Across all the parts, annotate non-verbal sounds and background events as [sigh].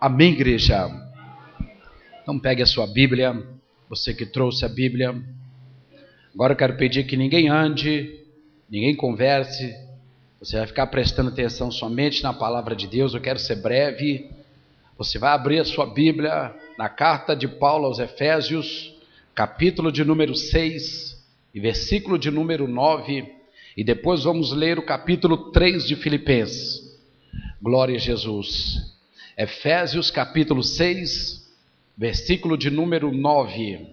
Amém, igreja? Então pegue a sua Bíblia, você que trouxe a Bíblia. Agora eu quero pedir que ninguém ande, ninguém converse. Você vai ficar prestando atenção somente na palavra de Deus. Eu quero ser breve. Você vai abrir a sua Bíblia na carta de Paulo aos Efésios, capítulo de número 6 e versículo de número 9, e depois vamos ler o capítulo 3 de Filipenses. Glória a Jesus. Efésios capítulo 6, versículo de número 9.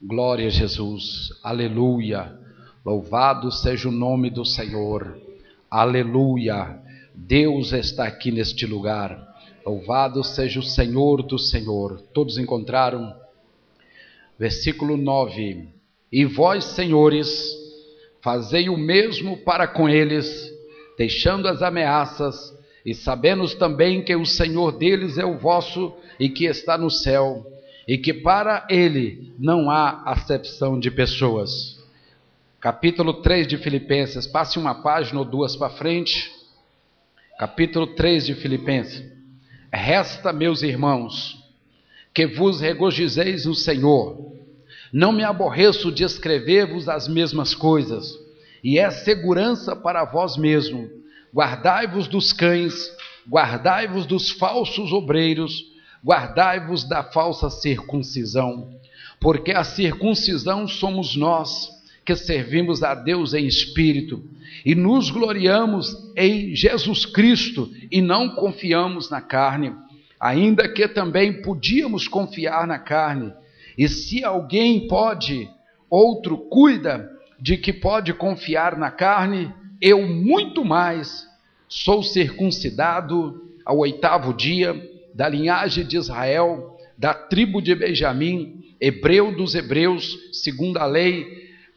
Glória a Jesus. Aleluia. Louvado seja o nome do Senhor. Aleluia. Deus está aqui neste lugar. Louvado seja o Senhor do Senhor. Todos encontraram? Versículo 9. E vós, senhores, fazei o mesmo para com eles, deixando as ameaças, e sabendo também que o Senhor deles é o vosso e que está no céu, e que para ele não há acepção de pessoas. Capítulo 3 de Filipenses, passe uma página ou duas para frente. Capítulo 3 de Filipenses. Resta, meus irmãos, que vos regozijeis no Senhor. Não me aborreço de escrever-vos as mesmas coisas, e é segurança para vós mesmo. Guardai-vos dos cães, guardai-vos dos falsos obreiros, guardai-vos da falsa circuncisão, porque a circuncisão somos nós que servimos a Deus em espírito e nos gloriamos em Jesus Cristo e não confiamos na carne, ainda que também podíamos confiar na carne. E se alguém pode, outro cuida de que pode confiar na carne, eu muito mais sou circuncidado ao oitavo dia, da linhagem de Israel, da tribo de Benjamim, hebreu dos hebreus, segundo a lei,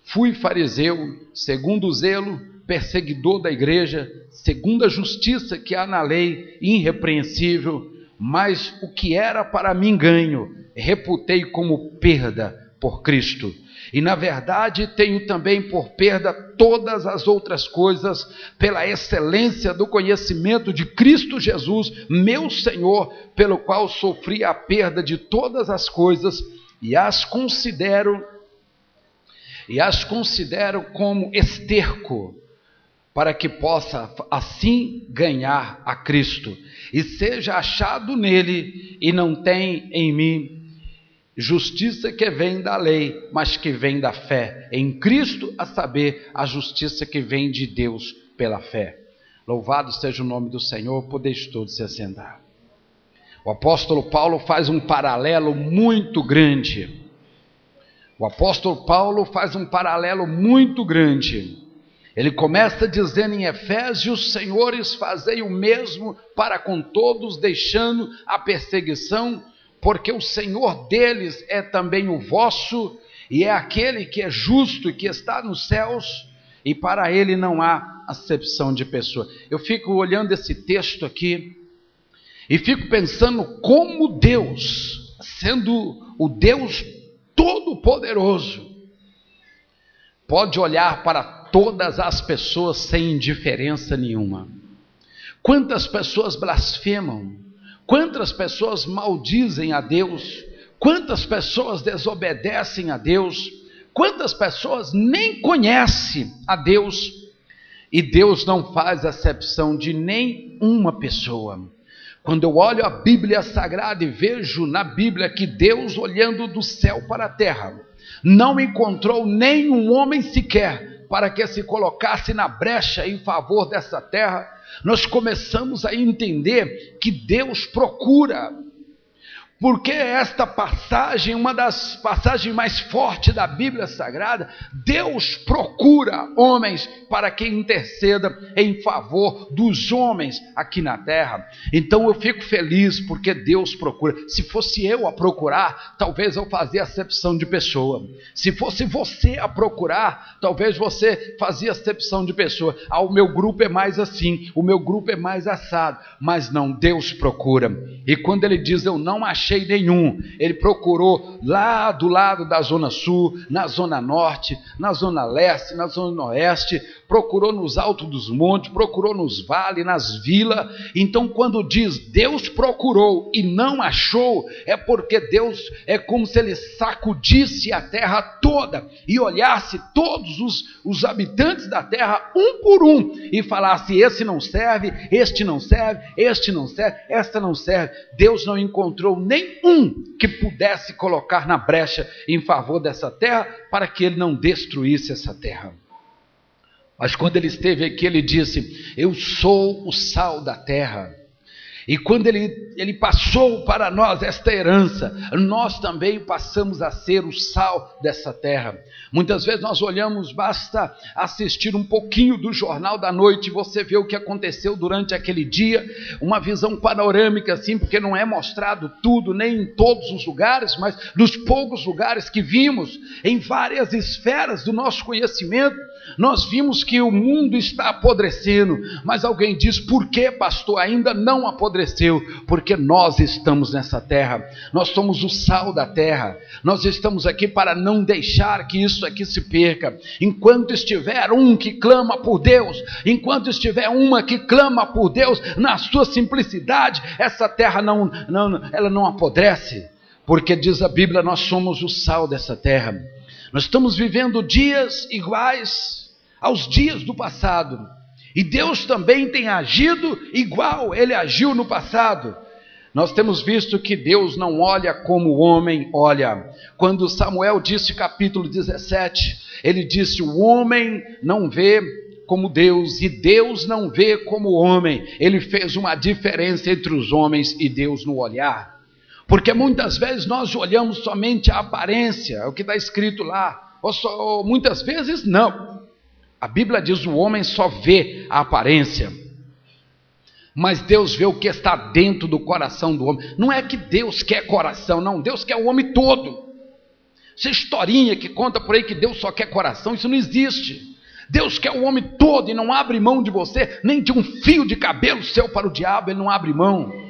fui fariseu, segundo o zelo, perseguidor da igreja, segundo a justiça que há na lei, irrepreensível, mas o que era para mim ganho, reputei como perda por Cristo. E na verdade tenho também por perda todas as outras coisas, pela excelência do conhecimento de Cristo Jesus, meu Senhor, pelo qual sofri a perda de todas as coisas e as considero e as considero como esterco para que possa assim ganhar a Cristo. E seja achado nele e não tem em mim justiça que vem da lei, mas que vem da fé em Cristo, a saber, a justiça que vem de Deus pela fé. Louvado seja o nome do Senhor, podeis todos se assentar. O apóstolo Paulo faz um paralelo muito grande. O apóstolo Paulo faz um paralelo muito grande ele começa dizendo em Efésios: Senhores, fazei o mesmo para com todos, deixando a perseguição, porque o Senhor deles é também o vosso, e é aquele que é justo e que está nos céus, e para ele não há acepção de pessoa. Eu fico olhando esse texto aqui e fico pensando como Deus, sendo o Deus Todo-Poderoso, pode olhar para todas as pessoas sem indiferença nenhuma. Quantas pessoas blasfemam, quantas pessoas maldizem a Deus, quantas pessoas desobedecem a Deus, quantas pessoas nem conhecem a Deus, e Deus não faz acepção de nenhuma pessoa. Quando eu olho a Bíblia Sagrada e vejo na Bíblia que Deus, olhando do céu para a terra, não encontrou nenhum homem sequer para que se colocasse na brecha em favor dessa terra, nós começamos a entender que Deus procura porque esta passagem, uma das passagens mais fortes da Bíblia Sagrada, Deus procura homens para que interceda em favor dos homens aqui na terra. Então eu fico feliz porque Deus procura. Se fosse eu a procurar, talvez eu fazia acepção de pessoa. Se fosse você a procurar, talvez você fazia acepção de pessoa. Ah, o meu grupo é mais assim, o meu grupo é mais assado. Mas não, Deus procura. E quando ele diz eu não achei achei nenhum. Ele procurou lá do lado da Zona Sul, na Zona Norte, na Zona Leste, na Zona Oeste, procurou nos altos dos montes, procurou nos vales, nas vilas. Então, quando diz Deus procurou e não achou, é porque Deus é como se ele sacudisse a terra toda e olhasse todos os, os habitantes da terra um por um e falasse: esse não serve, este não serve, este não serve, esta não serve. Deus não encontrou nenhum que pudesse colocar na brecha em favor dessa terra para que ele não destruísse essa terra. Mas quando ele esteve aqui, ele disse: Eu sou o sal da terra. E quando ele, ele passou para nós esta herança, nós também passamos a ser o sal dessa terra. Muitas vezes nós olhamos, basta assistir um pouquinho do jornal da noite você vê o que aconteceu durante aquele dia, uma visão panorâmica assim, porque não é mostrado tudo, nem em todos os lugares, mas nos poucos lugares que vimos, em várias esferas do nosso conhecimento, nós vimos que o mundo está apodrecendo, mas alguém diz: por que, pastor, ainda não apodreceu? Porque nós estamos nessa terra, nós somos o sal da terra, nós estamos aqui para não deixar que isso aqui se perca. Enquanto estiver um que clama por Deus, enquanto estiver uma que clama por Deus, na sua simplicidade, essa terra não, não, ela não apodrece, porque diz a Bíblia: nós somos o sal dessa terra. Nós estamos vivendo dias iguais aos dias do passado. E Deus também tem agido igual ele agiu no passado. Nós temos visto que Deus não olha como o homem olha. Quando Samuel disse, capítulo 17, ele disse: O homem não vê como Deus e Deus não vê como o homem. Ele fez uma diferença entre os homens e Deus no olhar. Porque muitas vezes nós olhamos somente a aparência, é o que está escrito lá, ou, só, ou muitas vezes não. A Bíblia diz: o homem só vê a aparência, mas Deus vê o que está dentro do coração do homem. Não é que Deus quer coração, não, Deus quer o homem todo. Essa historinha que conta por aí que Deus só quer coração, isso não existe. Deus quer o homem todo e não abre mão de você, nem de um fio de cabelo seu para o diabo, ele não abre mão.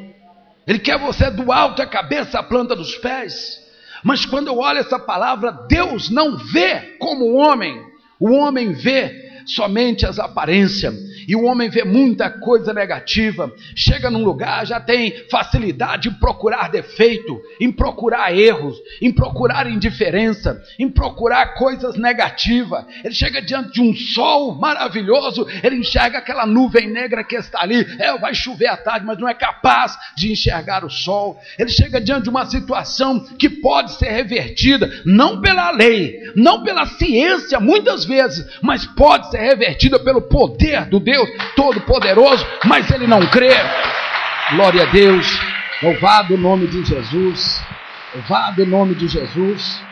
Ele quer você do alto da cabeça à planta dos pés. Mas quando eu olho essa palavra, Deus não vê como o homem. O homem vê somente as aparências e o homem vê muita coisa negativa, chega num lugar, já tem facilidade em procurar defeito, em procurar erros, em procurar indiferença, em procurar coisas negativas. Ele chega diante de um sol maravilhoso, ele enxerga aquela nuvem negra que está ali, é, vai chover à tarde, mas não é capaz de enxergar o sol. Ele chega diante de uma situação que pode ser revertida, não pela lei, não pela ciência, muitas vezes, mas pode ser revertida pelo poder do Deus Deus Todo-Poderoso, mas ele não crê. Glória a Deus, louvado o nome de Jesus, louvado o nome de Jesus.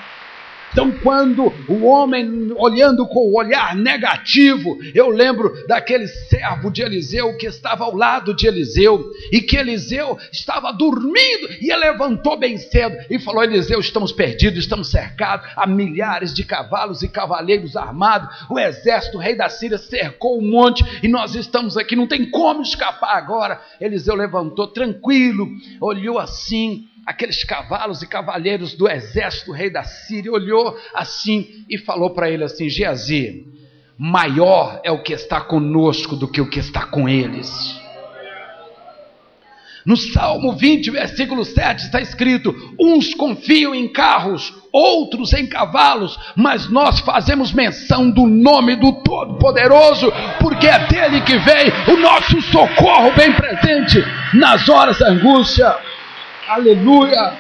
Então, quando o homem olhando com o olhar negativo, eu lembro daquele servo de Eliseu que estava ao lado de Eliseu e que Eliseu estava dormindo e ele levantou bem cedo e falou: Eliseu, estamos perdidos, estamos cercados, há milhares de cavalos e cavaleiros armados, o exército, o rei da Síria cercou o monte e nós estamos aqui, não tem como escapar agora. Eliseu levantou tranquilo, olhou assim aqueles cavalos e cavalheiros do exército do rei da Síria, olhou assim e falou para ele assim: Geazi, maior é o que está conosco do que o que está com eles. No Salmo 20, versículo 7 está escrito: Uns confiam em carros, outros em cavalos, mas nós fazemos menção do nome do Todo-Poderoso, porque é dele que vem o nosso socorro bem presente nas horas da angústia. Aleluia!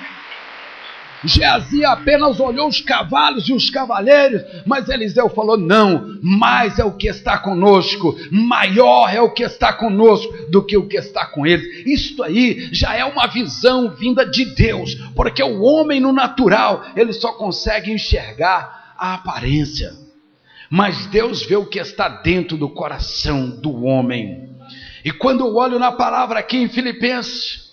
Geazi apenas olhou os cavalos e os cavaleiros, mas Eliseu falou: não, mais é o que está conosco, maior é o que está conosco do que o que está com eles. Isto aí já é uma visão vinda de Deus, porque o homem no natural, ele só consegue enxergar a aparência, mas Deus vê o que está dentro do coração do homem. E quando eu olho na palavra aqui em Filipenses,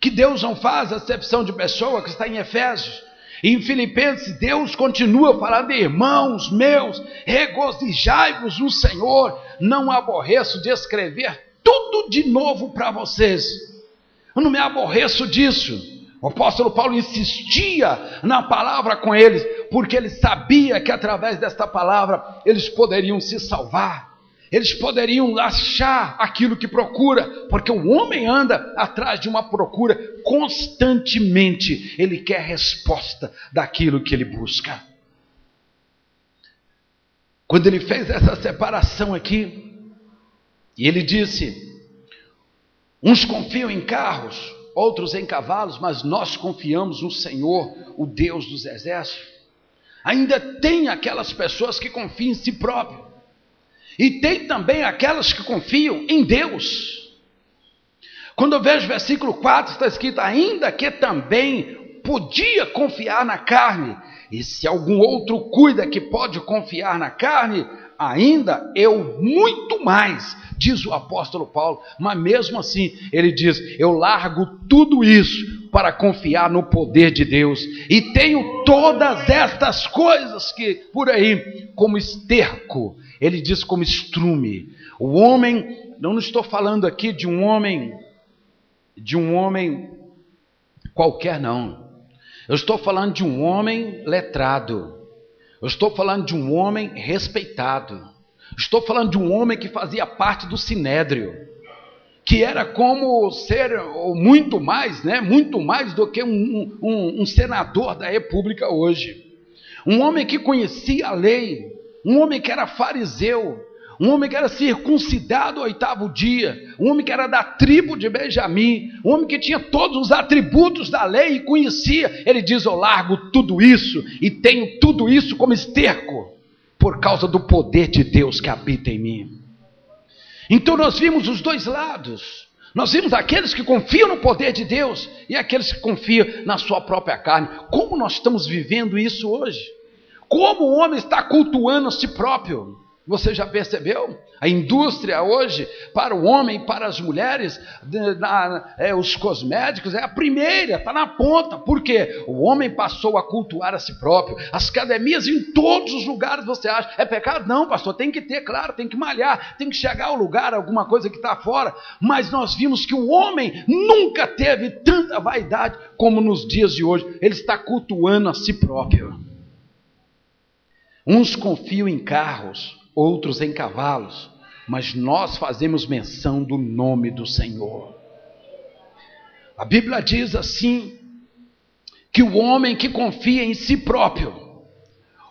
que Deus não faz acepção de pessoa, que está em Efésios. E em Filipenses, Deus continua falando, irmãos meus, regozijai-vos no Senhor, não aborreço de escrever tudo de novo para vocês. Eu não me aborreço disso, O apóstolo Paulo insistia na palavra com eles, porque ele sabia que através desta palavra eles poderiam se salvar, eles poderiam achar aquilo que procura, porque o homem anda atrás de uma procura constantemente, ele quer resposta daquilo que ele busca. Quando ele fez essa separação aqui, e ele disse: uns confiam em carros, outros em cavalos, mas nós confiamos no Senhor, o Deus dos exércitos. Ainda tem aquelas pessoas que confiam em si próprio, e tem também aquelas que confiam em Deus. Quando eu vejo o versículo 4, está escrito: ainda que também podia confiar na carne, e se algum outro cuida que pode confiar na carne, ainda eu muito mais, diz o apóstolo Paulo, mas mesmo assim ele diz: eu largo tudo isso para confiar no poder de Deus e tenho todas estas coisas que por aí, como esterco, ele diz como estrume. O homem, não estou falando aqui de um homem, de um homem qualquer, não. Eu estou falando de um homem letrado. Eu estou falando de um homem respeitado. Estou falando de um homem que fazia parte do sinédrio, que era como ser muito mais, né? Muito mais do que um, um, um senador da República hoje. Um homem que conhecia a lei, um homem que era fariseu, um homem que era circuncidado ao oitavo dia, um homem que era da tribo de Benjamim, um homem que tinha todos os atributos da lei e conhecia. Ele diz: Eu largo tudo isso e tenho tudo isso como esterco, por causa do poder de Deus que habita em mim. Então nós vimos os dois lados. Nós vimos aqueles que confiam no poder de Deus e aqueles que confiam na sua própria carne. Como nós estamos vivendo isso hoje? Como o homem está cultuando a si próprio? Você já percebeu? A indústria hoje, para o homem e para as mulheres, na, é, os cosméticos, é a primeira, está na ponta. Por quê? O homem passou a cultuar a si próprio. As academias em todos os lugares você acha. É pecado? Não, pastor, tem que ter, claro, tem que malhar, tem que chegar ao lugar, alguma coisa que está fora. Mas nós vimos que o homem nunca teve tanta vaidade como nos dias de hoje. Ele está cultuando a si próprio. Uns confiam em carros, outros em cavalos, mas nós fazemos menção do nome do Senhor. A Bíblia diz assim: que o homem que confia em si próprio,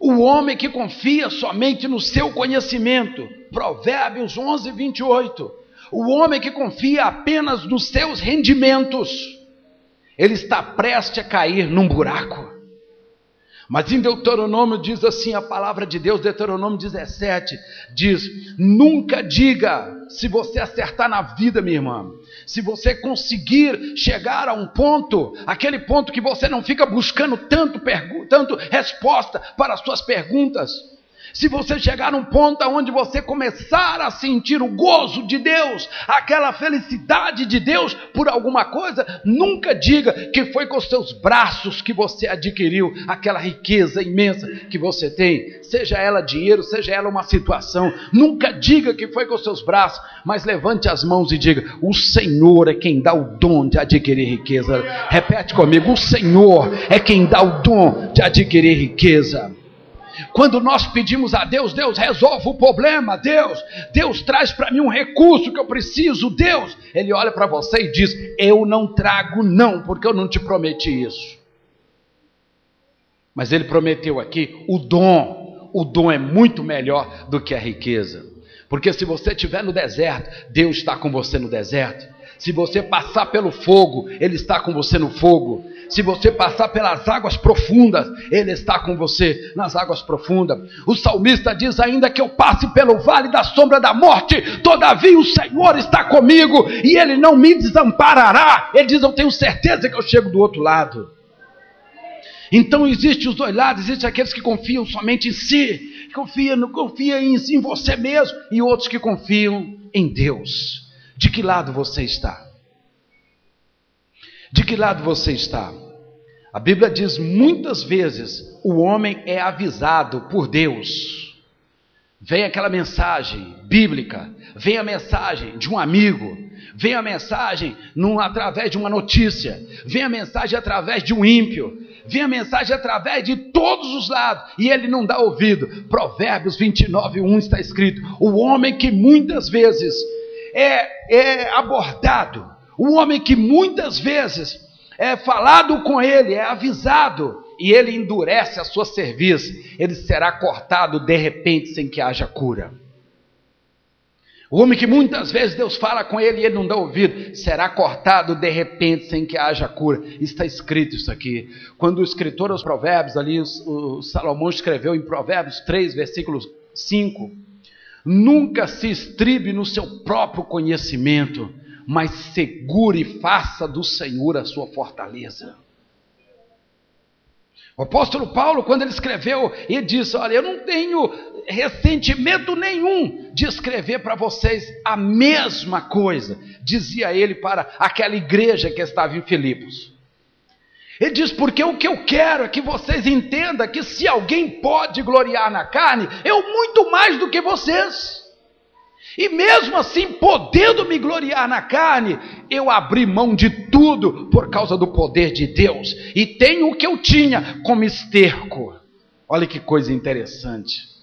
o homem que confia somente no seu conhecimento, Provérbios 11, 28, o homem que confia apenas nos seus rendimentos, ele está prestes a cair num buraco. Mas em Deuteronômio diz assim a palavra de Deus, Deuteronômio 17, diz: Nunca diga, se você acertar na vida, minha irmã, se você conseguir chegar a um ponto, aquele ponto que você não fica buscando tanto, tanto resposta para as suas perguntas, se você chegar num ponto onde você começar a sentir o gozo de Deus, aquela felicidade de Deus por alguma coisa, nunca diga que foi com seus braços que você adquiriu aquela riqueza imensa que você tem, seja ela dinheiro, seja ela uma situação. Nunca diga que foi com seus braços, mas levante as mãos e diga: O Senhor é quem dá o dom de adquirir riqueza. Repete comigo: O Senhor é quem dá o dom de adquirir riqueza. Quando nós pedimos a Deus, Deus resolve o problema, Deus, Deus traz para mim um recurso que eu preciso, Deus. Ele olha para você e diz: Eu não trago, não, porque eu não te prometi isso. Mas ele prometeu aqui o dom. O dom é muito melhor do que a riqueza. Porque se você estiver no deserto, Deus está com você no deserto. Se você passar pelo fogo, Ele está com você no fogo. Se você passar pelas águas profundas, Ele está com você nas águas profundas. O salmista diz ainda que eu passe pelo vale da sombra da morte, todavia o Senhor está comigo e Ele não me desamparará. Ele diz: Eu tenho certeza que eu chego do outro lado. Então existem os dois lados, existem aqueles que confiam somente em si, que confiam, em, em você mesmo, e outros que confiam em Deus. De que lado você está? De que lado você está? A Bíblia diz muitas vezes: o homem é avisado por Deus. Vem aquela mensagem bíblica, vem a mensagem de um amigo, vem a mensagem num, através de uma notícia, vem a mensagem através de um ímpio, vem a mensagem através de todos os lados, e ele não dá ouvido. Provérbios 29, 1 está escrito: o homem que muitas vezes é, é abordado, o homem que muitas vezes é falado com ele, é avisado, e ele endurece a sua serviço, ele será cortado de repente sem que haja cura. O homem que muitas vezes Deus fala com ele e ele não dá ouvido, será cortado de repente sem que haja cura. Está escrito isso aqui. Quando o escritor aos Provérbios, ali, o Salomão escreveu em Provérbios 3, versículo 5: Nunca se estribe no seu próprio conhecimento, mas segure e faça do Senhor a sua fortaleza. O apóstolo Paulo, quando ele escreveu, ele disse: Olha, eu não tenho ressentimento nenhum de escrever para vocês a mesma coisa, dizia ele para aquela igreja que estava em Filipos. Ele diz: Porque o que eu quero é que vocês entendam que se alguém pode gloriar na carne, eu muito mais do que vocês. E mesmo assim, podendo me gloriar na carne, eu abri mão de tudo por causa do poder de Deus. E tenho o que eu tinha como esterco. Olha que coisa interessante.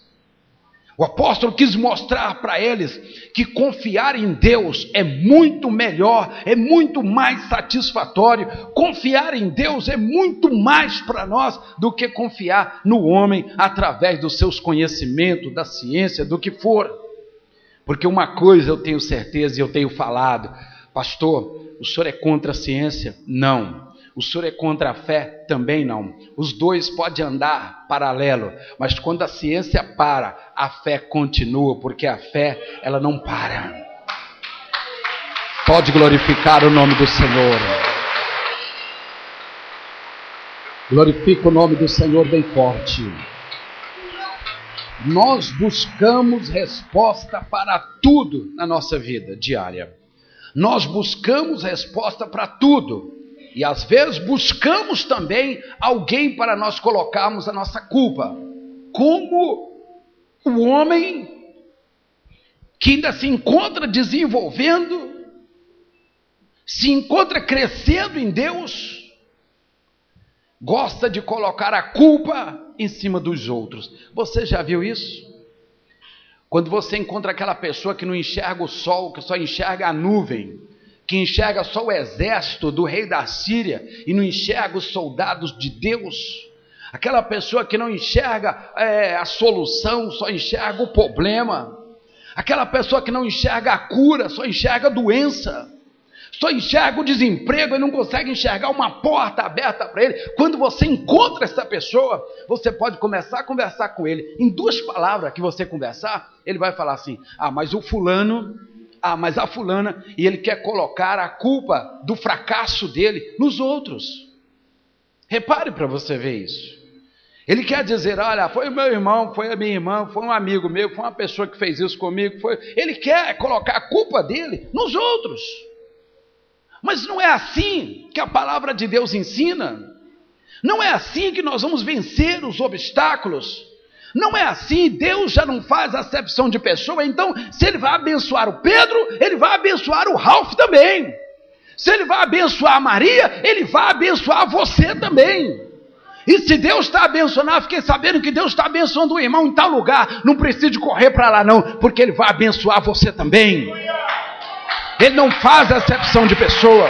O apóstolo quis mostrar para eles que confiar em Deus é muito melhor, é muito mais satisfatório. Confiar em Deus é muito mais para nós do que confiar no homem através dos seus conhecimentos, da ciência, do que for. Porque uma coisa eu tenho certeza e eu tenho falado, pastor, o senhor é contra a ciência? Não. O senhor é contra a fé? Também não. Os dois podem andar paralelo, mas quando a ciência para, a fé continua, porque a fé, ela não para. Pode glorificar o nome do Senhor. Glorifica o nome do Senhor bem forte. Nós buscamos resposta para tudo na nossa vida diária. Nós buscamos resposta para tudo. E às vezes buscamos também alguém para nós colocarmos a nossa culpa. Como o homem que ainda se encontra desenvolvendo, se encontra crescendo em Deus, gosta de colocar a culpa em cima dos outros. Você já viu isso? Quando você encontra aquela pessoa que não enxerga o sol, que só enxerga a nuvem, que enxerga só o exército do rei da Síria e não enxerga os soldados de Deus, aquela pessoa que não enxerga é, a solução, só enxerga o problema, aquela pessoa que não enxerga a cura, só enxerga a doença só enxerga o desemprego e não consegue enxergar uma porta aberta para ele. Quando você encontra essa pessoa, você pode começar a conversar com ele. Em duas palavras que você conversar, ele vai falar assim: Ah, mas o fulano, ah, mas a fulana, e ele quer colocar a culpa do fracasso dele nos outros. Repare para você ver isso. Ele quer dizer, olha, foi o meu irmão, foi a minha irmã, foi um amigo meu, foi uma pessoa que fez isso comigo, foi. Ele quer colocar a culpa dele nos outros. Mas não é assim que a palavra de Deus ensina. Não é assim que nós vamos vencer os obstáculos. Não é assim, Deus já não faz acepção de pessoa, então se ele vai abençoar o Pedro, ele vai abençoar o Ralph também. Se ele vai abençoar a Maria, ele vai abençoar você também. E se Deus está abençoando, ah, fiquei sabendo que Deus está abençoando o irmão em tal lugar, não precisa de correr para lá não, porque ele vai abençoar você também. Ele não faz acepção de pessoa.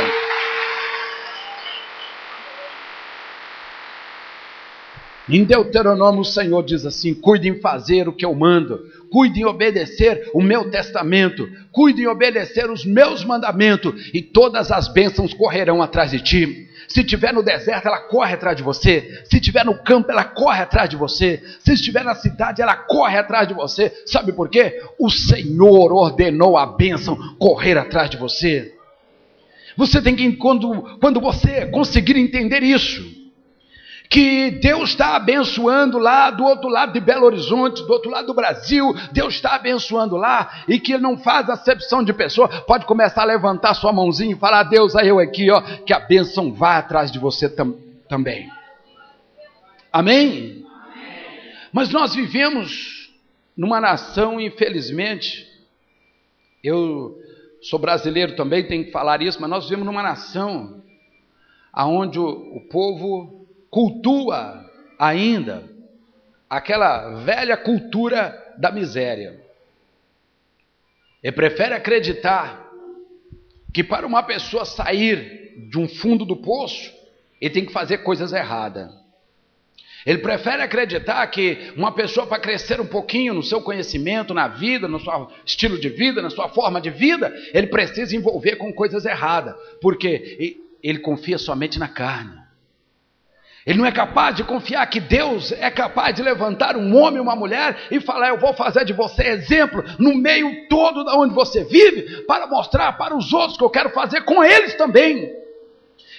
Em Deuteronômio, o Senhor diz assim: cuide em fazer o que eu mando, cuide em obedecer o meu testamento, cuide em obedecer os meus mandamentos, e todas as bênçãos correrão atrás de ti. Se estiver no deserto, ela corre atrás de você. Se estiver no campo, ela corre atrás de você. Se estiver na cidade, ela corre atrás de você. Sabe por quê? O Senhor ordenou a bênção correr atrás de você. Você tem que, quando, quando você conseguir entender isso, que Deus está abençoando lá do outro lado de Belo Horizonte, do outro lado do Brasil, Deus está abençoando lá e que Ele não faz acepção de pessoa, pode começar a levantar sua mãozinha e falar: Deus, aí eu aqui, ó, que a bênção vá atrás de você tam também. Amém? Amém? Mas nós vivemos numa nação, infelizmente, eu sou brasileiro também, tenho que falar isso, mas nós vivemos numa nação aonde o, o povo cultua ainda aquela velha cultura da miséria. E prefere acreditar que para uma pessoa sair de um fundo do poço, ele tem que fazer coisas erradas. Ele prefere acreditar que uma pessoa para crescer um pouquinho no seu conhecimento, na vida, no seu estilo de vida, na sua forma de vida, ele precisa envolver com coisas erradas, porque ele confia somente na carne. Ele não é capaz de confiar que Deus é capaz de levantar um homem e uma mulher e falar: Eu vou fazer de você exemplo no meio todo da onde você vive, para mostrar para os outros que eu quero fazer com eles também.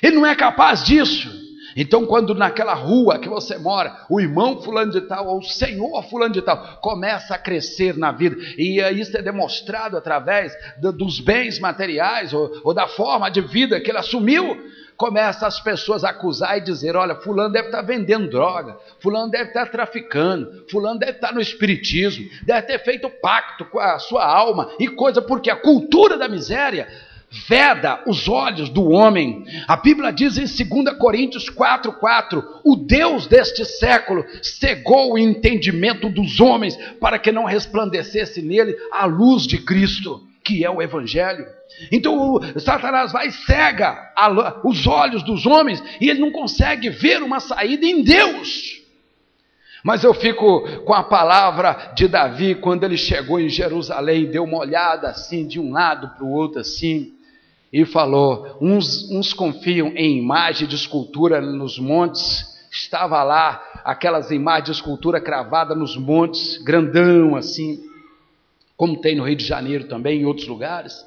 Ele não é capaz disso. Então, quando naquela rua que você mora, o irmão fulano de tal, ou o senhor fulano de tal, começa a crescer na vida, e isso é demonstrado através dos bens materiais, ou, ou da forma de vida que ele assumiu, começa as pessoas a acusar e dizer: olha, fulano deve estar vendendo droga, fulano deve estar traficando, fulano deve estar no espiritismo, deve ter feito pacto com a sua alma e coisa, porque a cultura da miséria veda os olhos do homem. A Bíblia diz em 2 Coríntios 4:4, o Deus deste século cegou o entendimento dos homens para que não resplandecesse nele a luz de Cristo, que é o evangelho. Então Satanás vai cega a, os olhos dos homens e ele não consegue ver uma saída em Deus. Mas eu fico com a palavra de Davi quando ele chegou em Jerusalém, deu uma olhada assim de um lado para o outro assim e falou: uns, uns confiam em imagem de escultura nos montes, estava lá aquelas imagens de escultura cravada nos montes, grandão assim, como tem no Rio de Janeiro também, em outros lugares.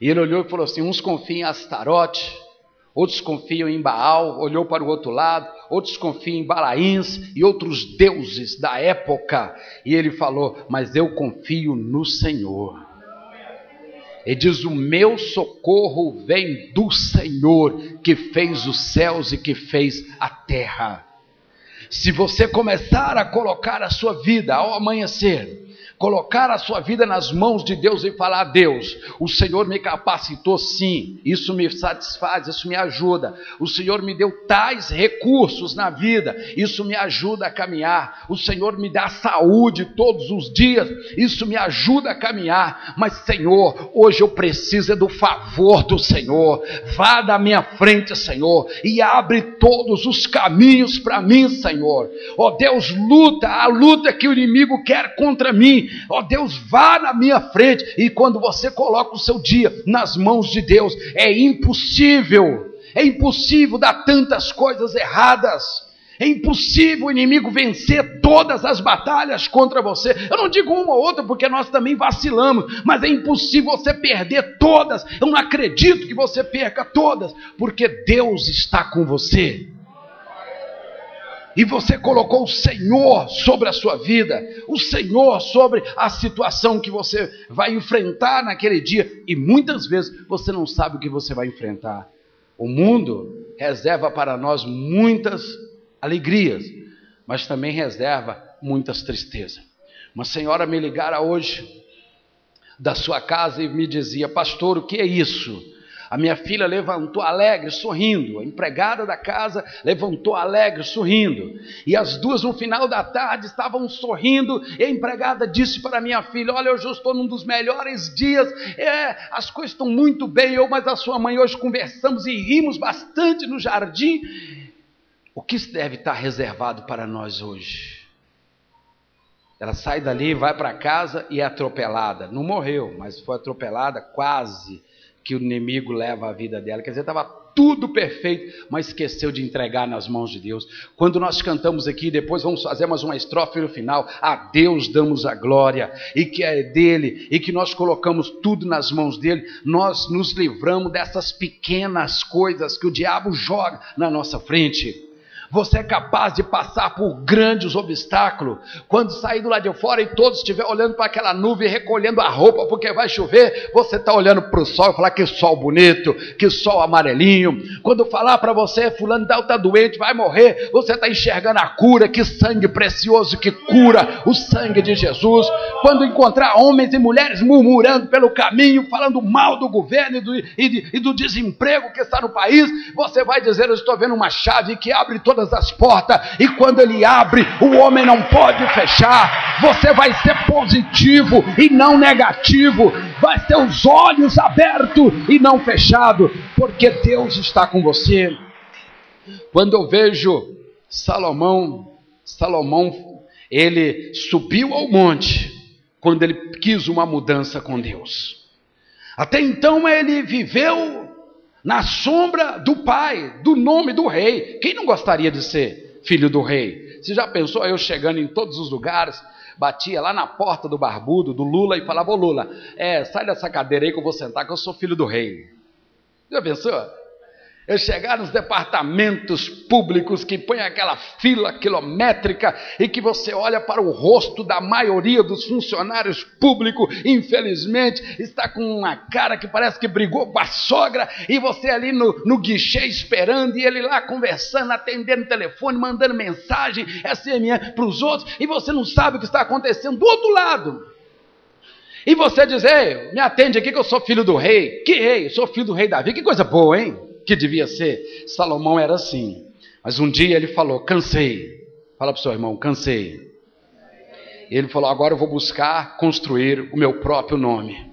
E ele olhou e falou assim: uns confiam em Astarote, outros confiam em Baal, olhou para o outro lado, outros confiam em Balaíns e outros deuses da época. E ele falou: Mas eu confio no Senhor. Ele diz: O meu socorro vem do Senhor, que fez os céus e que fez a terra. Se você começar a colocar a sua vida ao amanhecer, colocar a sua vida nas mãos de Deus e falar: Deus, o Senhor me capacitou sim, isso me satisfaz, isso me ajuda. O Senhor me deu tais recursos na vida, isso me ajuda a caminhar. O Senhor me dá saúde todos os dias, isso me ajuda a caminhar. Mas, Senhor, hoje eu preciso é do favor do Senhor. Vá da minha frente, Senhor, e abre todos os caminhos para mim, Senhor. Ó oh, Deus, luta a luta que o inimigo quer contra ó oh, Deus, vá na minha frente. E quando você coloca o seu dia nas mãos de Deus, é impossível, é impossível dar tantas coisas erradas. É impossível o inimigo vencer todas as batalhas contra você. Eu não digo uma ou outra porque nós também vacilamos, mas é impossível você perder todas. Eu não acredito que você perca todas, porque Deus está com você e você colocou o Senhor sobre a sua vida, o Senhor sobre a situação que você vai enfrentar naquele dia, e muitas vezes você não sabe o que você vai enfrentar. O mundo reserva para nós muitas alegrias, mas também reserva muitas tristezas. Uma senhora me ligara hoje da sua casa e me dizia: Pastor, o que é isso? A minha filha levantou alegre, sorrindo. A empregada da casa levantou alegre, sorrindo. E as duas, no final da tarde, estavam sorrindo. E a empregada disse para minha filha: Olha, hoje eu estou num dos melhores dias. É, as coisas estão muito bem. Eu, mas a sua mãe, hoje conversamos e rimos bastante no jardim. O que deve estar reservado para nós hoje? Ela sai dali, vai para casa e é atropelada. Não morreu, mas foi atropelada quase que o inimigo leva a vida dela. Quer dizer, estava tudo perfeito, mas esqueceu de entregar nas mãos de Deus. Quando nós cantamos aqui, depois vamos fazer mais uma estrofe no final, a Deus damos a glória, e que é dele, e que nós colocamos tudo nas mãos dele, nós nos livramos dessas pequenas coisas que o diabo joga na nossa frente. Você é capaz de passar por grandes obstáculos. Quando sair do lado de fora e todos estiverem olhando para aquela nuvem, recolhendo a roupa porque vai chover, você está olhando para o sol e falar que sol bonito, que sol amarelinho. Quando falar para você, fulano está doente, vai morrer, você está enxergando a cura, que sangue precioso que cura, o sangue de Jesus. Quando encontrar homens e mulheres murmurando pelo caminho, falando mal do governo e do, e, e do desemprego que está no país, você vai dizer: Eu estou vendo uma chave que abre toda todas as portas, e quando ele abre, o homem não pode fechar. Você vai ser positivo e não negativo, vai ter os olhos abertos e não fechados, porque Deus está com você. Quando eu vejo Salomão, Salomão, ele subiu ao monte quando ele quis uma mudança com Deus. Até então ele viveu na sombra do pai, do nome do rei. Quem não gostaria de ser filho do rei? Você já pensou eu chegando em todos os lugares, batia lá na porta do barbudo, do Lula, e falava: Ô Lula, é, sai dessa cadeira aí que eu vou sentar, que eu sou filho do rei. Já pensou? Eu chegar nos departamentos públicos que põe aquela fila quilométrica e que você olha para o rosto da maioria dos funcionários públicos, infelizmente, está com uma cara que parece que brigou com a sogra, e você ali no, no guichê esperando, e ele lá conversando, atendendo o telefone, mandando mensagem, SMS para os outros, e você não sabe o que está acontecendo do outro lado. E você diz, ei, me atende aqui que eu sou filho do rei. Que rei? Eu sou filho do rei Davi. Que coisa boa, hein? Que devia ser. Salomão era assim. Mas um dia ele falou: cansei. Fala para o seu irmão: cansei. Ele falou: agora eu vou buscar construir o meu próprio nome.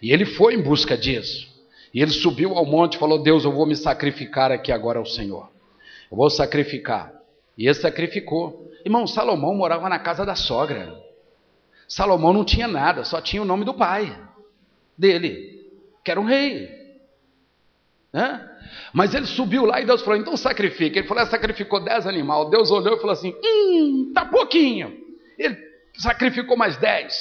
E ele foi em busca disso. E ele subiu ao monte e falou: Deus, eu vou me sacrificar aqui agora ao Senhor. Eu vou sacrificar. E ele sacrificou. Irmão, Salomão morava na casa da sogra. Salomão não tinha nada, só tinha o nome do pai dele, que era um rei. Né? Mas ele subiu lá e Deus falou: então sacrifica. Ele falou: sacrificou dez animais. Deus olhou e falou assim: hum, tá pouquinho. Ele sacrificou mais dez,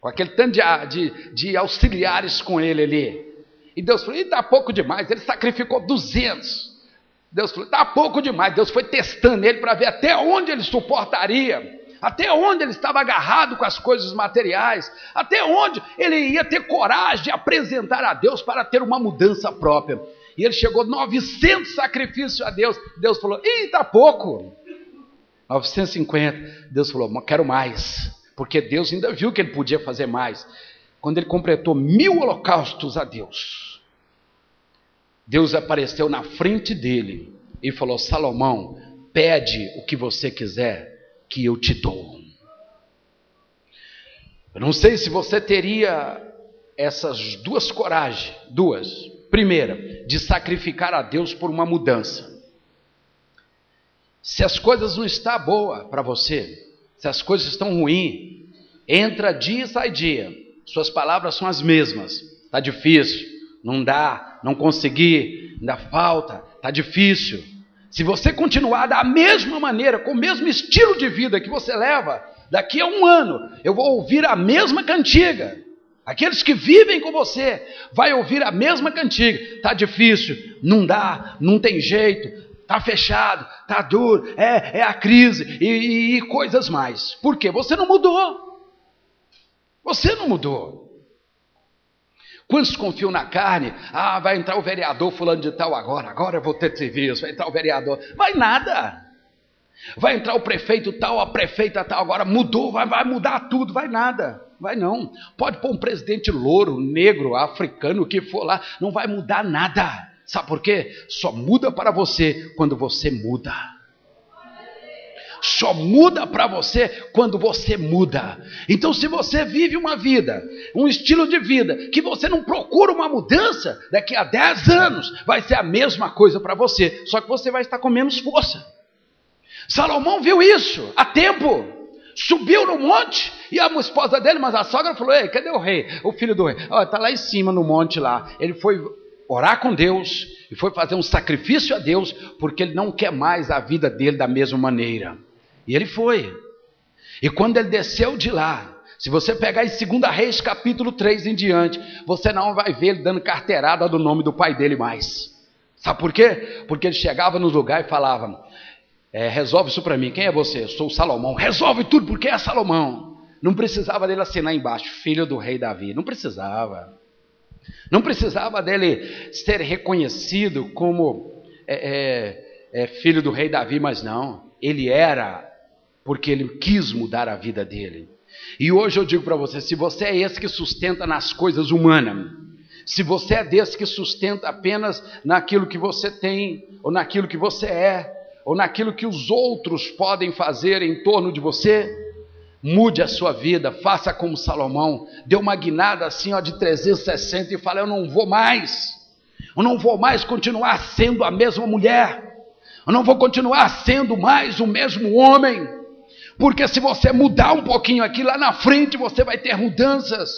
com aquele tanto de, de, de auxiliares com ele ali. E Deus falou: e tá pouco demais. Ele sacrificou duzentos. Deus falou: tá pouco demais. Deus foi testando ele para ver até onde ele suportaria até onde ele estava agarrado com as coisas materiais, até onde ele ia ter coragem de apresentar a Deus para ter uma mudança própria. E ele chegou a 900 sacrifícios a Deus. Deus falou: Ih, pouco. 950. Deus falou: Quero mais. Porque Deus ainda viu que ele podia fazer mais. Quando ele completou mil holocaustos a Deus, Deus apareceu na frente dele e falou: Salomão, pede o que você quiser, que eu te dou. Eu não sei se você teria essas duas coragens, duas. Primeira, de sacrificar a Deus por uma mudança. Se as coisas não estão boa para você, se as coisas estão ruins, entra dia e sai dia. Suas palavras são as mesmas. Está difícil, não dá, não consegui, ainda falta, está difícil. Se você continuar da mesma maneira, com o mesmo estilo de vida que você leva, daqui a um ano eu vou ouvir a mesma cantiga. Aqueles que vivem com você vai ouvir a mesma cantiga. Tá difícil, não dá, não tem jeito, tá fechado, tá duro, é, é a crise e, e, e coisas mais. Por quê? Você não mudou. Você não mudou. Quantos confiam na carne? Ah, vai entrar o vereador fulano de tal agora, agora eu vou ter serviço, vai entrar o vereador. Vai nada. Vai entrar o prefeito tal, a prefeita tal, agora mudou, vai, vai mudar tudo, vai nada. Vai não. Pode pôr um presidente louro, negro, africano, o que for lá, não vai mudar nada. Sabe por quê? Só muda para você quando você muda. Só muda para você quando você muda. Então, se você vive uma vida, um estilo de vida, que você não procura uma mudança, daqui a 10 anos vai ser a mesma coisa para você, só que você vai estar com menos força. Salomão viu isso há tempo subiu no monte e a esposa dele, mas a sogra falou: Ei, cadê o rei? O filho do rei? Está lá em cima no monte lá. Ele foi orar com Deus e foi fazer um sacrifício a Deus, porque ele não quer mais a vida dele da mesma maneira. E ele foi. E quando ele desceu de lá, se você pegar em 2 Reis capítulo 3 em diante, você não vai ver ele dando carteirada do nome do pai dele mais. Sabe por quê? Porque ele chegava no lugar e falava: É, resolve isso para mim. Quem é você? Eu sou Salomão. Resolve tudo porque é Salomão. Não precisava dele assinar embaixo, filho do rei Davi. Não precisava. Não precisava dele ser reconhecido como é, é, é, filho do rei Davi, mas não. Ele era, porque ele quis mudar a vida dele. E hoje eu digo para você: se você é esse que sustenta nas coisas humanas, se você é desse que sustenta apenas naquilo que você tem, ou naquilo que você é, ou naquilo que os outros podem fazer em torno de você, mude a sua vida, faça como Salomão, dê uma guinada assim ó, de 360 e fala: Eu não vou mais, eu não vou mais continuar sendo a mesma mulher, eu não vou continuar sendo mais o mesmo homem, porque se você mudar um pouquinho aqui, lá na frente você vai ter mudanças.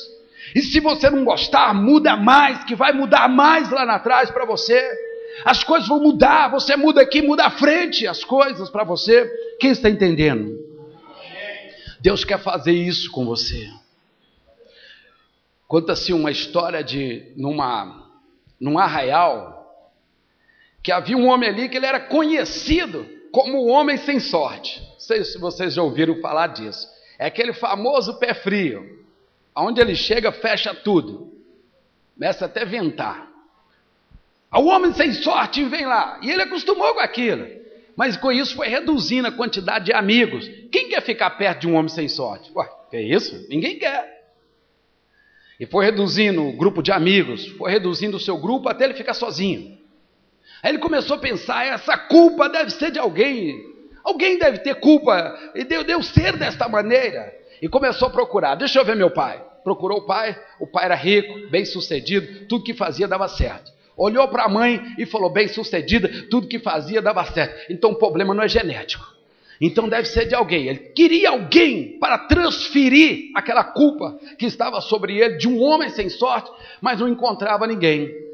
E se você não gostar, muda mais, que vai mudar mais lá na trás para você. As coisas vão mudar, você muda aqui, muda à frente as coisas para você. Quem está entendendo? Deus quer fazer isso com você. Conta-se uma história de numa num arraial que havia um homem ali que ele era conhecido como o homem sem sorte. Não sei se vocês já ouviram falar disso. É aquele famoso pé frio. Aonde ele chega, fecha tudo. Começa até ventar. O homem sem sorte vem lá. E ele acostumou com aquilo. Mas com isso foi reduzindo a quantidade de amigos. Quem quer ficar perto de um homem sem sorte? Ué, que isso? Ninguém quer. E foi reduzindo o grupo de amigos, foi reduzindo o seu grupo até ele ficar sozinho. Aí ele começou a pensar: essa culpa deve ser de alguém. Alguém deve ter culpa. E deu, deu ser desta maneira. E começou a procurar. Deixa eu ver meu pai. Procurou o pai. O pai era rico, bem sucedido. Tudo que fazia dava certo. Olhou para a mãe e falou: bem sucedida, tudo que fazia dava certo. Então o problema não é genético. Então deve ser de alguém. Ele queria alguém para transferir aquela culpa que estava sobre ele, de um homem sem sorte, mas não encontrava ninguém.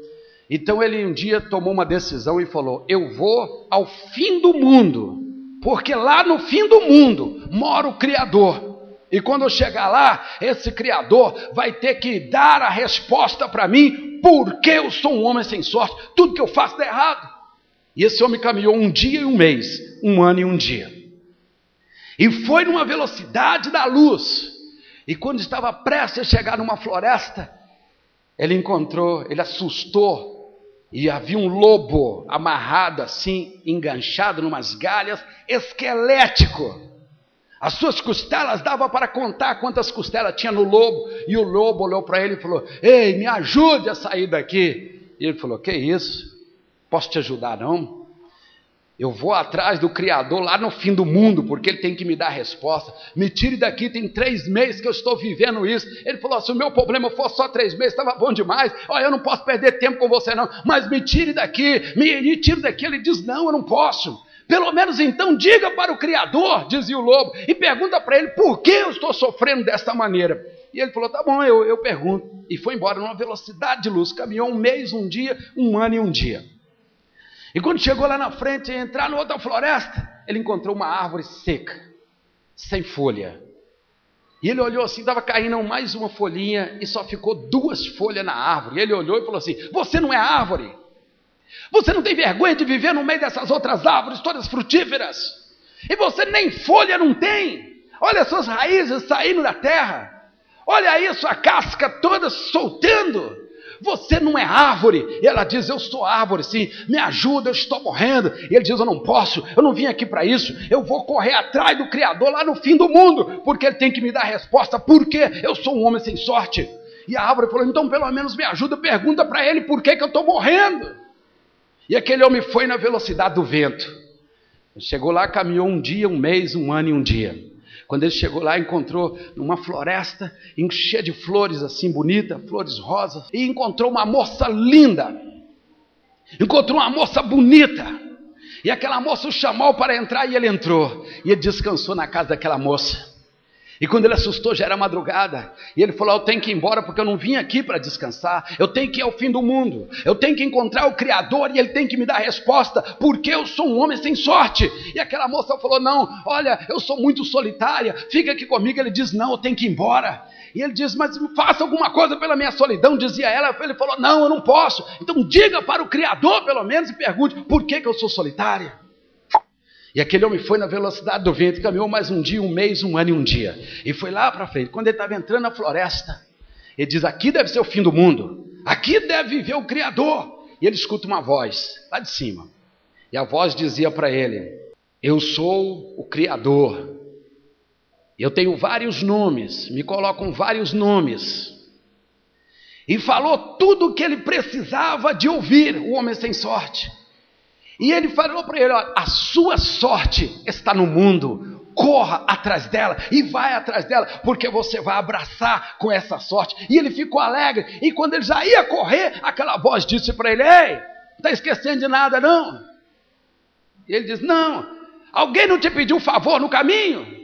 Então ele um dia tomou uma decisão e falou: Eu vou ao fim do mundo, porque lá no fim do mundo mora o Criador. E quando eu chegar lá, esse Criador vai ter que dar a resposta para mim, porque eu sou um homem sem sorte, tudo que eu faço dá errado. E esse homem caminhou um dia e um mês, um ano e um dia. E foi numa velocidade da luz. E quando estava prestes a chegar numa floresta, ele encontrou, ele assustou, e havia um lobo amarrado assim, enganchado numas galhas, esquelético. As suas costelas dava para contar quantas costelas tinha no lobo. E o lobo olhou para ele e falou: Ei, me ajude a sair daqui. E ele falou: Que isso? Posso te ajudar não? Eu vou atrás do Criador lá no fim do mundo, porque ele tem que me dar a resposta. Me tire daqui, tem três meses que eu estou vivendo isso. Ele falou: se o meu problema fosse só três meses, estava bom demais. Olha, eu não posso perder tempo com você, não. Mas me tire daqui, me, me tire daqui. Ele diz: não, eu não posso. Pelo menos então diga para o Criador, dizia o lobo, e pergunta para ele por que eu estou sofrendo desta maneira. E ele falou: tá bom, eu, eu pergunto. E foi embora numa velocidade de luz. Caminhou um mês, um dia, um ano e um dia. E quando chegou lá na frente, entrar na outra floresta, ele encontrou uma árvore seca, sem folha. E ele olhou assim, estava caindo mais uma folhinha e só ficou duas folhas na árvore. E ele olhou e falou assim: Você não é árvore, você não tem vergonha de viver no meio dessas outras árvores todas frutíferas? E você nem folha não tem. Olha as suas raízes saindo da terra. Olha aí sua casca toda soltando. Você não é árvore. E ela diz: Eu sou árvore, sim. Me ajuda, eu estou morrendo. E ele diz: Eu não posso, eu não vim aqui para isso. Eu vou correr atrás do Criador lá no fim do mundo, porque ele tem que me dar a resposta. Porque eu sou um homem sem sorte. E a árvore falou: Então pelo menos me ajuda, pergunta para ele por que, que eu estou morrendo. E aquele homem foi na velocidade do vento. Chegou lá, caminhou um dia, um mês, um ano e um dia. Quando ele chegou lá, encontrou uma floresta cheia de flores assim bonita, flores rosas, e encontrou uma moça linda. Encontrou uma moça bonita. E aquela moça o chamou para entrar e ele entrou. E ele descansou na casa daquela moça. E quando ele assustou, já era madrugada. E ele falou: Eu tenho que ir embora porque eu não vim aqui para descansar. Eu tenho que ir ao fim do mundo. Eu tenho que encontrar o Criador e ele tem que me dar a resposta, porque eu sou um homem sem sorte. E aquela moça falou: Não, olha, eu sou muito solitária. Fica aqui comigo. Ele diz: Não, eu tenho que ir embora. E ele diz: Mas faça alguma coisa pela minha solidão, dizia ela. Ele falou: Não, eu não posso. Então diga para o Criador, pelo menos, e pergunte: Por que, que eu sou solitária? E aquele homem foi na velocidade do vento, caminhou mais um dia, um mês, um ano e um dia. E foi lá para frente. Quando ele estava entrando na floresta, ele diz: Aqui deve ser o fim do mundo. Aqui deve viver o Criador. E ele escuta uma voz lá de cima. E a voz dizia para ele: Eu sou o Criador. Eu tenho vários nomes, me colocam vários nomes. E falou tudo o que ele precisava de ouvir, o homem sem sorte. E ele falou para ele: ó, a sua sorte está no mundo. Corra atrás dela e vai atrás dela, porque você vai abraçar com essa sorte. E ele ficou alegre. E quando ele já ia correr, aquela voz disse para ele: Ei, está esquecendo de nada, não? E ele diz: Não, alguém não te pediu um favor no caminho?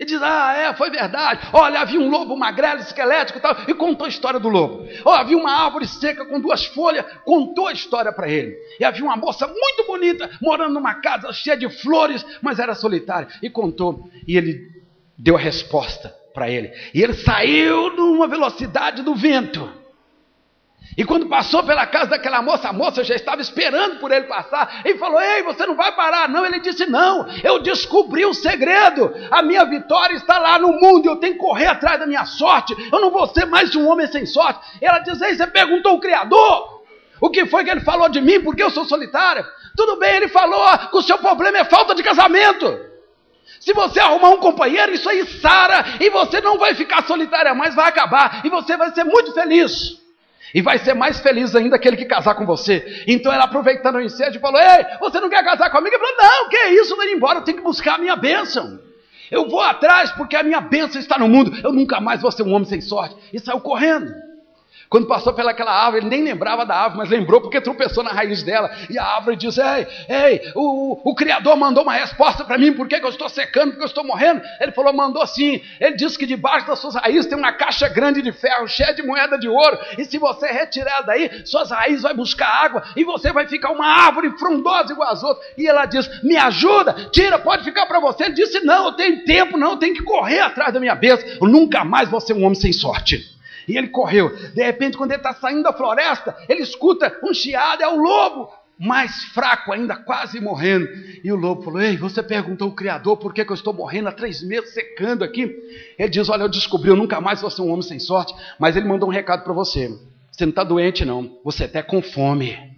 E diz: Ah, é, foi verdade. Olha, havia um lobo magrelo, esquelético e tal. E contou a história do lobo. Oh, havia uma árvore seca com duas folhas. Contou a história para ele. E havia uma moça muito bonita, morando numa casa cheia de flores, mas era solitária. E contou. E ele deu a resposta para ele. E ele saiu numa velocidade do vento. E quando passou pela casa daquela moça, a moça já estava esperando por ele passar. E falou: Ei, você não vai parar, não. Ele disse: Não, eu descobri o segredo. A minha vitória está lá no mundo. Eu tenho que correr atrás da minha sorte. Eu não vou ser mais um homem sem sorte. Ela diz: Ei, você perguntou o Criador? O que foi que ele falou de mim? Porque eu sou solitária. Tudo bem, ele falou que o seu problema é falta de casamento. Se você arrumar um companheiro, isso aí sara e você não vai ficar solitária mais, vai acabar e você vai ser muito feliz. E vai ser mais feliz ainda aquele que casar com você. Então ela aproveitando o incêndio falou: Ei, você não quer casar comigo? Ele falou: Não, que isso, vou ir embora, eu tenho que buscar a minha bênção. Eu vou atrás porque a minha bênção está no mundo. Eu nunca mais vou ser um homem sem sorte. E saiu correndo. Quando passou pelaquela árvore, ele nem lembrava da árvore, mas lembrou porque tropeçou na raiz dela. E a árvore diz: Ei, ei, o, o Criador mandou uma resposta para mim, por que, que, eu estou secando, por que eu estou morrendo? Ele falou: mandou sim. Ele disse que debaixo das suas raízes tem uma caixa grande de ferro, cheia de moeda de ouro. E se você retirar daí, suas raízes vai buscar água e você vai ficar uma árvore frondosa igual as outras. E ela diz: Me ajuda, tira, pode ficar para você. Ele disse: Não, eu tenho tempo, não, eu tenho que correr atrás da minha bênção. Eu nunca mais vou ser um homem sem sorte. E ele correu. De repente, quando ele está saindo da floresta, ele escuta um chiado, é o lobo, mais fraco ainda, quase morrendo. E o lobo falou: Ei, você perguntou ao Criador por que, que eu estou morrendo há três meses secando aqui? Ele diz: Olha, eu descobri, eu nunca mais vou ser um homem sem sorte, mas ele mandou um recado para você. Você não está doente, não, você até com fome.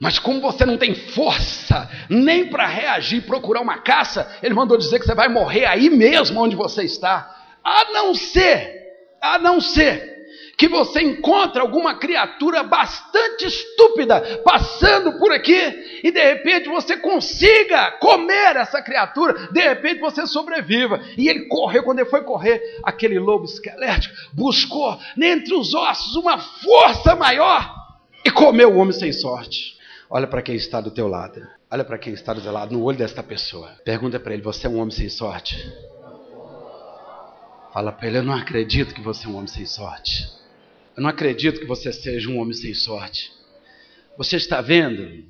Mas como você não tem força nem para reagir, procurar uma caça, ele mandou dizer que você vai morrer aí mesmo onde você está. A não ser, a não ser que você encontre alguma criatura bastante estúpida passando por aqui e de repente você consiga comer essa criatura, de repente você sobreviva. E ele correu, quando ele foi correr, aquele lobo esquelético buscou entre os ossos uma força maior e comeu o homem sem sorte. Olha para quem está do teu lado. Olha para quem está do teu lado, no olho desta pessoa. Pergunta para ele: Você é um homem sem sorte? Fala para ele: Eu não acredito que você é um homem sem sorte. Eu não acredito que você seja um homem sem sorte. Você está vendo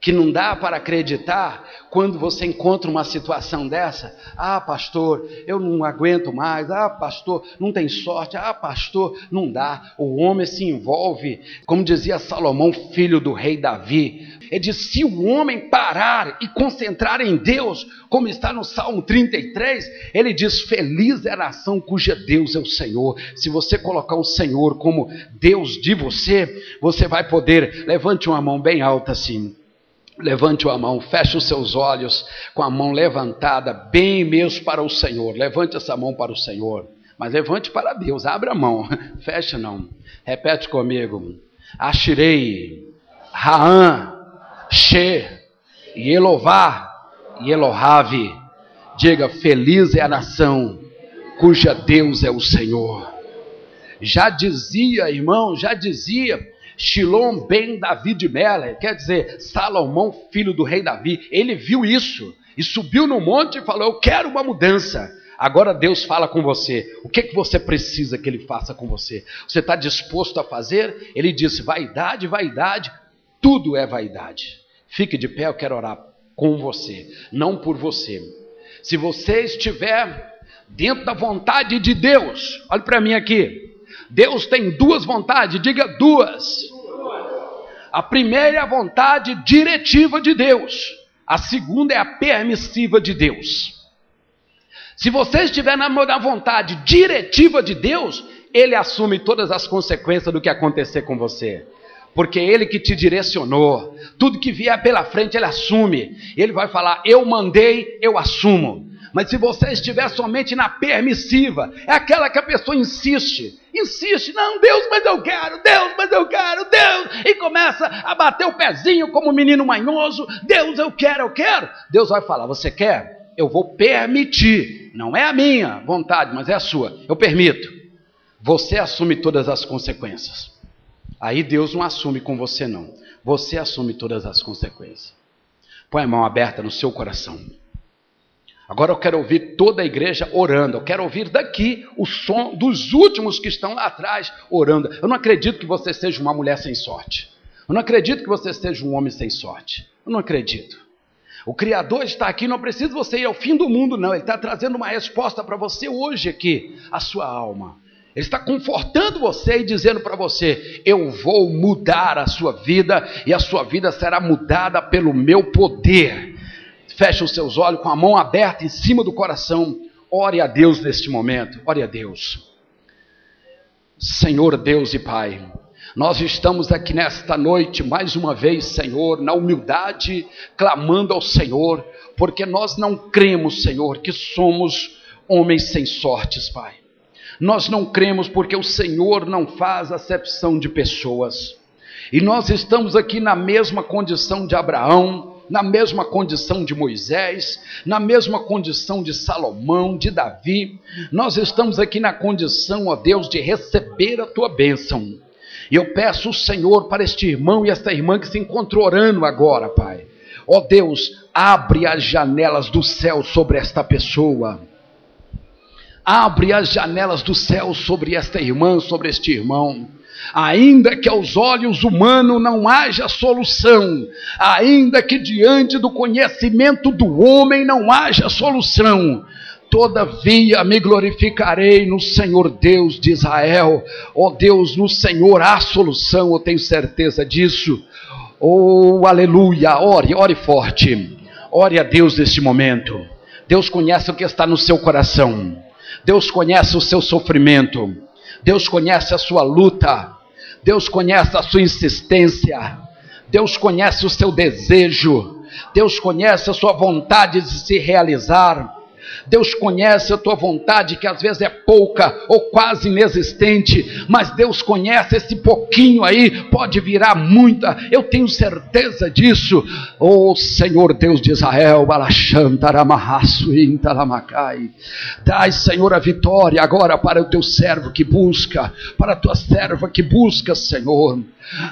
que não dá para acreditar quando você encontra uma situação dessa. Ah, pastor, eu não aguento mais. Ah, pastor, não tem sorte. Ah, pastor, não dá. O homem se envolve, como dizia Salomão, filho do rei Davi. Ele diz: se o homem parar e concentrar em Deus, como está no Salmo 33, ele diz: Feliz é a nação cuja Deus é o Senhor. Se você colocar o Senhor como Deus de você, você vai poder. Levante uma mão bem alta assim. Levante a mão, feche os seus olhos com a mão levantada, bem mesmo para o Senhor. Levante essa mão para o Senhor. Mas levante para Deus, abra a mão, [laughs] feche não. Repete comigo. Ashirei, Raã, She, Yelová, Yelohave. Diga: Feliz é a nação cuja Deus é o Senhor. Já dizia, irmão, já dizia Shilom ben Davi de Meller, quer dizer, Salomão, filho do rei Davi, ele viu isso e subiu no monte e falou: Eu quero uma mudança. Agora Deus fala com você. O que, que você precisa que Ele faça com você? Você está disposto a fazer? Ele disse: vaidade, vaidade, tudo é vaidade. Fique de pé, eu quero orar com você, não por você. Se você estiver dentro da vontade de Deus, olhe para mim aqui. Deus tem duas vontades, diga duas. A primeira é a vontade diretiva de Deus. A segunda é a permissiva de Deus. Se você estiver na vontade diretiva de Deus, Ele assume todas as consequências do que acontecer com você. Porque é Ele que te direcionou. Tudo que vier pela frente, Ele assume. Ele vai falar: Eu mandei, eu assumo. Mas se você estiver somente na permissiva, é aquela que a pessoa insiste, insiste, não, Deus, mas eu quero, Deus, mas eu quero, Deus, e começa a bater o pezinho como um menino manhoso, Deus, eu quero, eu quero. Deus vai falar: Você quer? eu vou permitir, não é a minha vontade, mas é a sua, eu permito. Você assume todas as consequências. Aí Deus não assume com você, não. Você assume todas as consequências. Põe a mão aberta no seu coração. Agora eu quero ouvir toda a igreja orando. Eu quero ouvir daqui o som dos últimos que estão lá atrás orando. Eu não acredito que você seja uma mulher sem sorte. Eu não acredito que você seja um homem sem sorte. Eu não acredito. O Criador está aqui, não precisa você ir ao fim do mundo, não. Ele está trazendo uma resposta para você hoje aqui, a sua alma. Ele está confortando você e dizendo para você: Eu vou mudar a sua vida e a sua vida será mudada pelo meu poder. Feche os seus olhos com a mão aberta em cima do coração. Ore a Deus neste momento. Ore a Deus. Senhor Deus e Pai. Nós estamos aqui nesta noite, mais uma vez, Senhor, na humildade, clamando ao Senhor, porque nós não cremos, Senhor, que somos homens sem sortes, Pai. Nós não cremos porque o Senhor não faz acepção de pessoas. E nós estamos aqui na mesma condição de Abraão, na mesma condição de Moisés, na mesma condição de Salomão, de Davi. Nós estamos aqui na condição, ó Deus, de receber a tua bênção. E eu peço o Senhor para este irmão e esta irmã que se encontrou orando agora, Pai. Ó Deus, abre as janelas do céu sobre esta pessoa. Abre as janelas do céu sobre esta irmã, sobre este irmão. Ainda que aos olhos humanos não haja solução, ainda que diante do conhecimento do homem não haja solução, Todavia me glorificarei no Senhor Deus de Israel. Ó oh Deus, no Senhor há solução, eu tenho certeza disso. Oh, aleluia. Ore, ore forte. Ore a Deus neste momento. Deus conhece o que está no seu coração. Deus conhece o seu sofrimento. Deus conhece a sua luta. Deus conhece a sua insistência. Deus conhece o seu desejo. Deus conhece a sua vontade de se realizar. Deus conhece a tua vontade, que às vezes é pouca ou quase inexistente, mas Deus conhece esse pouquinho aí, pode virar muita, eu tenho certeza disso. Oh Senhor Deus de Israel, dai Senhor a vitória agora para o teu servo que busca, para a tua serva que busca, Senhor.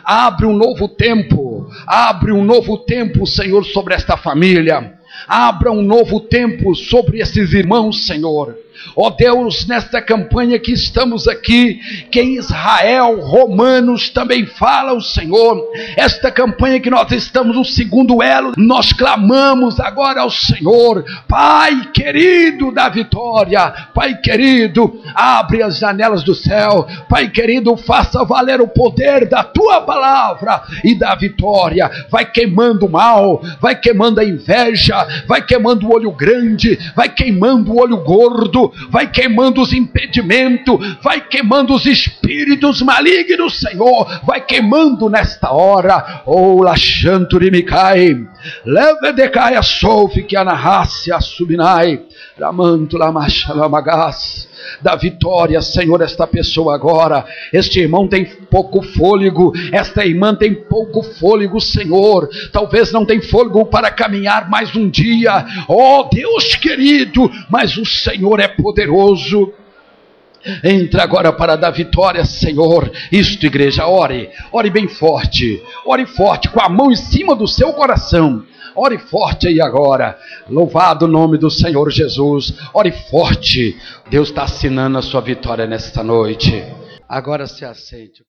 Abre um novo tempo, abre um novo tempo, Senhor, sobre esta família Abra um novo tempo sobre esses irmãos, Senhor. Ó oh Deus, nesta campanha que estamos aqui, que em Israel, romanos também fala o Senhor. Esta campanha que nós estamos no segundo elo, nós clamamos agora ao Senhor, Pai querido da vitória, Pai querido, abre as janelas do céu, Pai querido, faça valer o poder da tua palavra e da vitória. Vai queimando o mal, vai queimando a inveja, vai queimando o olho grande, vai queimando o olho gordo, vai queimando os impedimentos, vai queimando os espíritos malignos, Senhor, vai queimando nesta hora. Oh, Lachanturi Micai, leve decai a solfe que anarrasse subinai, ramanto lamachalamagas da vitória, Senhor, esta pessoa agora. Este irmão tem pouco fôlego, esta irmã tem pouco fôlego, Senhor. Talvez não tem fôlego para caminhar mais um dia. Oh, Deus querido, mas o Senhor é poderoso. Entra agora para dar vitória, Senhor. Isto, igreja, ore, ore bem forte, ore forte, com a mão em cima do seu coração. Ore forte aí agora. Louvado o nome do Senhor Jesus. Ore forte. Deus está assinando a sua vitória nesta noite. Agora se aceite.